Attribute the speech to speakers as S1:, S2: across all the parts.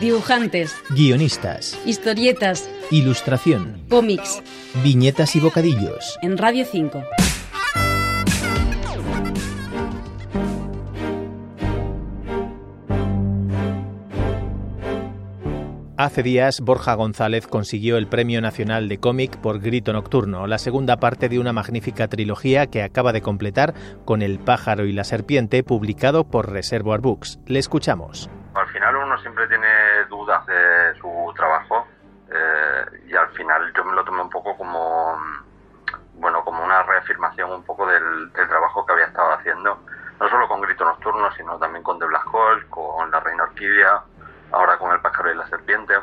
S1: Dibujantes,
S2: guionistas,
S1: historietas,
S2: ilustración,
S1: cómics,
S2: viñetas y bocadillos.
S1: en Radio 5.
S2: Hace días, Borja González consiguió el Premio Nacional de Cómic por Grito Nocturno, la segunda parte de una magnífica trilogía que acaba de completar con El pájaro y la serpiente, publicado por Reservoir Books. Le escuchamos.
S3: Uno siempre tiene dudas de su trabajo eh, y al final yo me lo tomé un poco como bueno como una reafirmación un poco del, del trabajo que había estado haciendo no solo con Grito Nocturno sino también con The Black Hole, con La Reina Orquídea ahora con El pájaro y la serpiente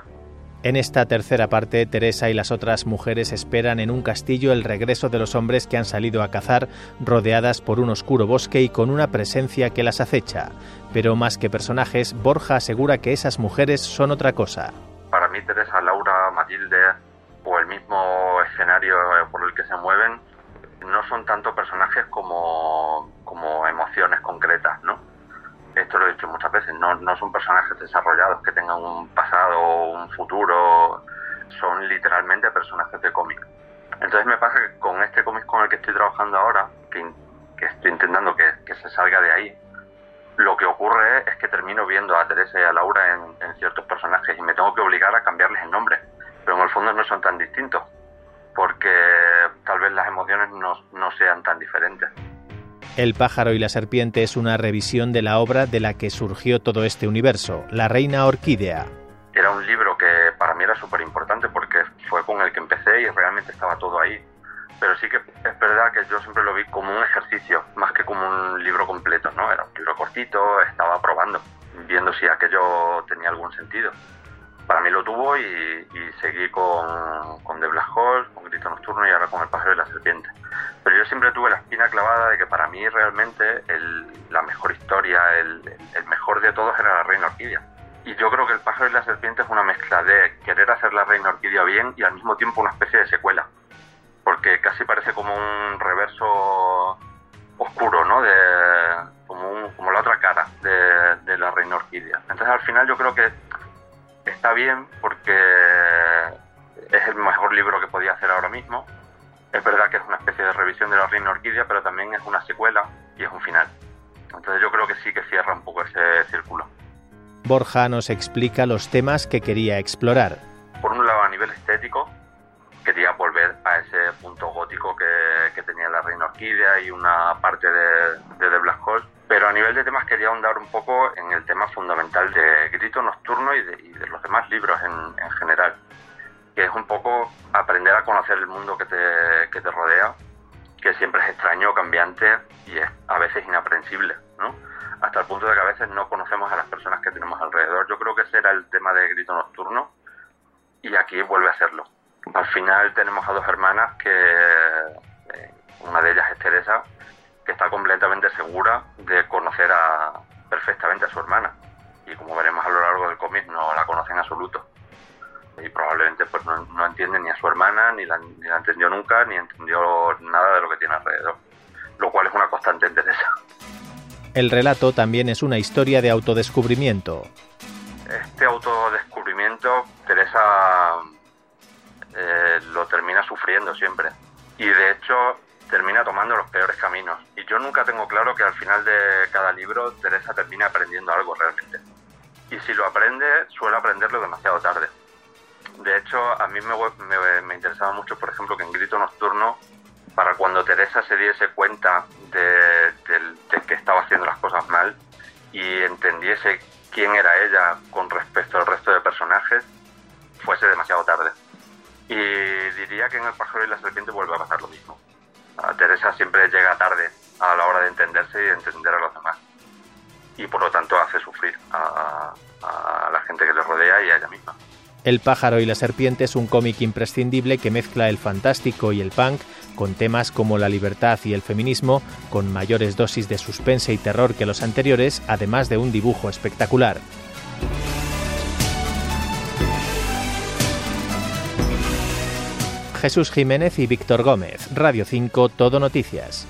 S2: En esta tercera parte, Teresa y las otras mujeres esperan en un castillo el regreso de los hombres que han salido a cazar, rodeadas por un oscuro bosque y con una presencia que las acecha. Pero más que personajes, Borja asegura que esas mujeres son otra cosa.
S3: para mí Teresa, Laura, Matilde o el mismo escenario por el que se mueven no son tanto personajes como, como emociones concretas, ¿no? Esto lo he dicho muchas veces, no, no son personajes desarrollados que tengan un pasado o un futuro, son literalmente personajes de cómic. Entonces me pasa que con este cómic con el que estoy trabajando ahora, que, que estoy intentando que, que se salga de ahí, lo que ocurre es que termino viendo a Teresa y a Laura en, en ciertos personajes y me tengo que obligar a cambiarles el nombre. Pero en el fondo no son tan distintos, porque tal vez las emociones no, no sean tan diferentes.
S2: El pájaro y la serpiente es una revisión de la obra de la que surgió todo este universo, La Reina Orquídea.
S3: Era un libro que para mí era súper importante porque fue con el que empecé y realmente estaba todo ahí. Pero sí que es verdad que yo siempre lo vi como un ejercicio, más que como un libro completo, ¿no? Era un libro cortito, estaba probando, viendo si aquello tenía algún sentido. Para mí lo tuvo y, y seguí con, con The Black Hole, Grito Nocturno y ahora con El pájaro y la serpiente. Pero yo siempre tuve la espina clavada de que para mí realmente el- la mejor historia, el, el mejor de todos era La Reina Orquídea. Y yo creo que El pájaro y la serpiente es una mezcla de querer hacer La Reina Orquídea bien y al mismo tiempo una especie de secuela. Porque casi parece como un reverso oscuro, ¿no? De, como, un- como la otra cara de, de La Reina Orquídea. Entonces al final yo creo que está bien porque es el mejor libro que podía hacer ahora mismo. Es verdad que es una especie de revisión de la Reina Orquídea, pero también es una secuela y es un final. Entonces yo creo que sí que cierra un poco ese círculo.
S2: Borja nos explica los temas que quería explorar.
S3: Por un lado, a nivel estético, quería volver a ese punto gótico que, que tenía la Reina Orquídea y una parte de, de The Black Hole. Pero a nivel de temas quería ahondar un poco en el tema fundamental de Grito Nocturno y de, y de los demás libros en, en general, que es un poco aprender a conocer el mundo que te, que te rodea, que siempre es extraño, cambiante y es a veces inaprensible, ¿no? Hasta el punto de que a veces no conocemos a las personas que tenemos alrededor. Yo creo que ese era el tema de Grito Nocturno y aquí vuelve a serlo. Al final tenemos a dos hermanas que eh, una de ellas es Teresa, que está completamente segura de conocer a, perfectamente a su hermana. Y como veremos a lo largo del cómic, no la conoce en absoluto. Y probablemente pues no, no entiende ni a su hermana, ni la, ni la entendió nunca, ni entendió nada de lo que tiene alrededor. Lo cual es una constante en Teresa.
S2: El relato también es una historia de autodescubrimiento.
S3: este autodescubrimiento Teresa eh, lo termina sufriendo siempre y de hecho termina tomando los peores caminos y yo nunca tengo claro que al final de cada libro Teresa termine aprendiendo algo realmente y si lo aprende suele aprenderlo demasiado tarde de a mí me, me- interesaba mucho por ejemplo que en Grito Nocturno para cuando Teresa se diese cuenta de, que estaba haciendo las cosas mal y entendiese quién era ella con respecto al resto de personajes, fuese demasiado tarde. Y diría que en El pájaro y la serpiente vuelve a pasar lo mismo. A Teresa siempre llega tarde a la hora de entenderse y de entender a los demás. Y por lo tanto hace sufrir a, a la gente que le rodea y a ella misma.
S2: El pájaro y la serpiente es un cómic imprescindible que mezcla el fantástico y el punk con temas como la libertad y el feminismo, con mayores dosis de suspense y terror que los anteriores, además de un dibujo espectacular. Jesús Jiménez y Víctor Gómez, Radio 5, Todo Noticias.